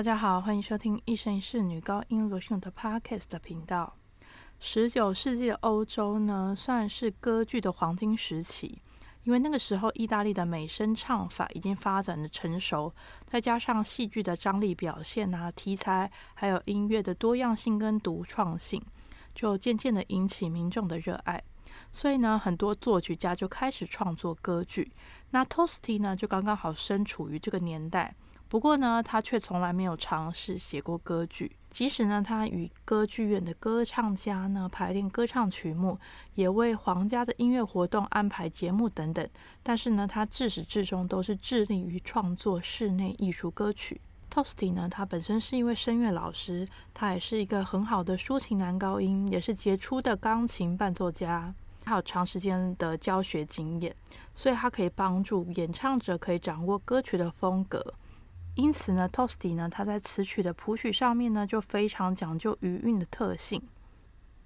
大家好，欢迎收听一生一世女高音罗秀的 Podcast 的频道。十九世纪的欧洲呢，算是歌剧的黄金时期，因为那个时候意大利的美声唱法已经发展的成熟，再加上戏剧的张力表现啊、题材，还有音乐的多样性跟独创性，就渐渐的引起民众的热爱。所以呢，很多作曲家就开始创作歌剧。那 Tosti 呢，就刚刚好身处于这个年代。不过呢，他却从来没有尝试写过歌剧。即使呢，他与歌剧院的歌唱家呢排练歌唱曲目，也为皇家的音乐活动安排节目等等。但是呢，他自始至终都是致力于创作室内艺术歌曲。Tosti 呢，他本身是一位声乐老师，他也是一个很好的抒情男高音，也是杰出的钢琴伴奏家，还有长时间的教学经验，所以他可以帮助演唱者可以掌握歌曲的风格。因此呢，Tosti 呢，他在词曲的谱曲上面呢，就非常讲究余韵的特性。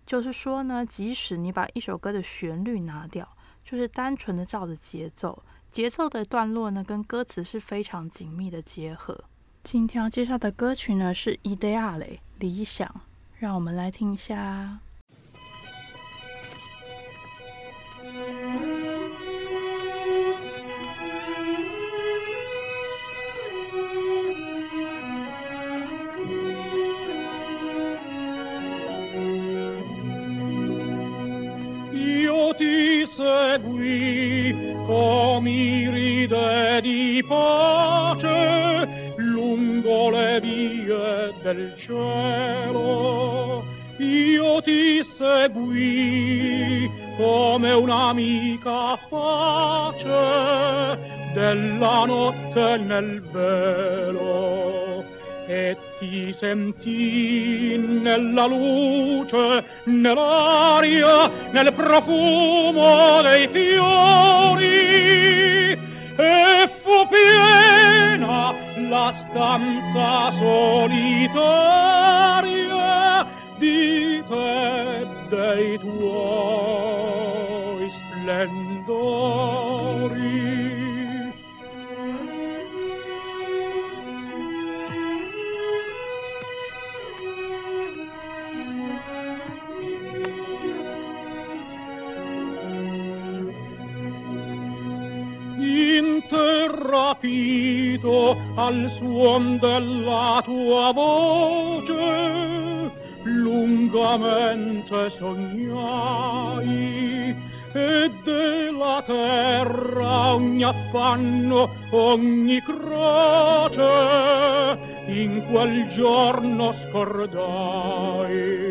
就是说呢，即使你把一首歌的旋律拿掉，就是单纯的照着节奏，节奏的段落呢，跟歌词是非常紧密的结合。今天要介绍的歌曲呢，是 Ideale 理想，让我们来听一下。Mi ride di pace lungo le vie del cielo. Io ti seguì come un'amica face della notte nel velo e ti sentì nella luce, nell'aria, nel profumo dei fiori e fu piena la stanza solitaria di te dei tuoi splendori. Rapito al suon della tua voce lungamente sognai e della terra ogni affanno ogni croce in quel giorno scordai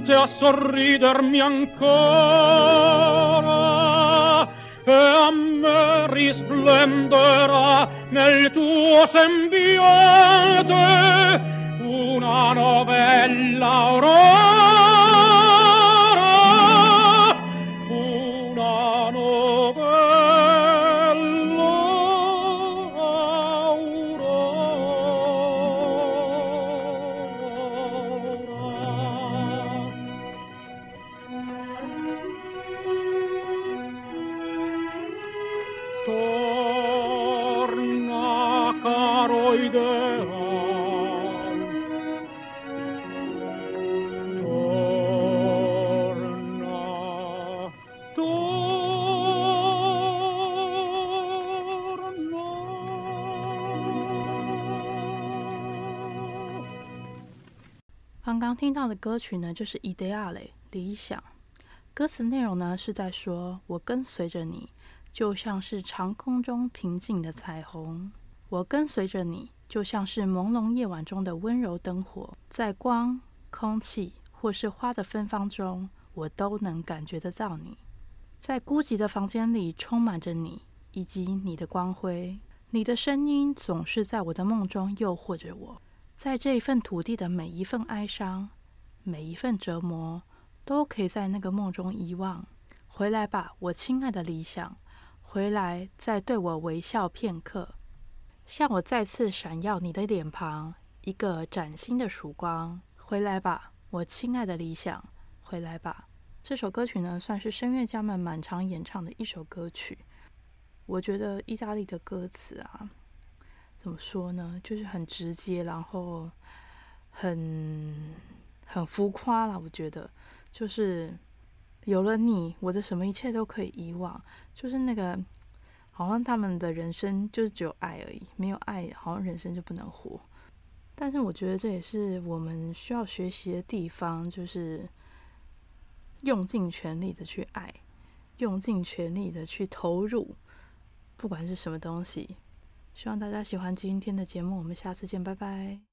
istante a sorridermi ancora e a me risplenderà nel tuo sembiante una novella aurora 刚刚听到的歌曲呢，就是《Ideale》理想。歌词内容呢是在说：“我跟随着你，就像是长空中平静的彩虹；我跟随着你，就像是朦胧夜晚中的温柔灯火。在光、空气或是花的芬芳中，我都能感觉得到你。在孤寂的房间里，充满着你以及你的光辉。你的声音总是在我的梦中诱惑着我。”在这一份土地的每一份哀伤，每一份折磨，都可以在那个梦中遗忘。回来吧，我亲爱的理想，回来再对我微笑片刻，向我再次闪耀你的脸庞，一个崭新的曙光。回来吧，我亲爱的理想，回来吧。这首歌曲呢，算是声乐家们满场演唱的一首歌曲。我觉得意大利的歌词啊，怎么说呢，就是很直接，然后很很浮夸了。我觉得，就是有了你，我的什么一切都可以遗忘。就是那个，好像他们的人生就只有爱而已，没有爱，好像人生就不能活。但是我觉得这也是我们需要学习的地方，就是用尽全力的去爱，用尽全力的去投入。不管是什么东西，希望大家喜欢今天的节目。我们下次见，拜拜。